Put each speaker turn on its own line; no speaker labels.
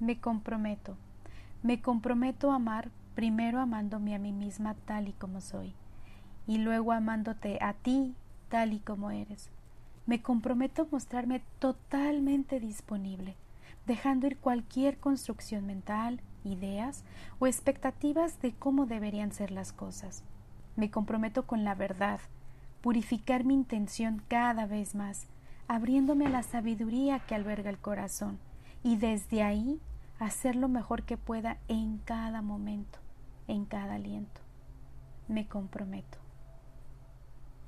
Me comprometo. Me comprometo a amar primero amándome a mí misma tal y como soy, y luego amándote a ti tal y como eres. Me comprometo a mostrarme totalmente disponible, dejando ir cualquier construcción mental, ideas o expectativas de cómo deberían ser las cosas. Me comprometo con la verdad, purificar mi intención cada vez más, abriéndome a la sabiduría que alberga el corazón, y desde ahí hacer lo mejor que pueda en cada momento, en cada aliento. Me comprometo.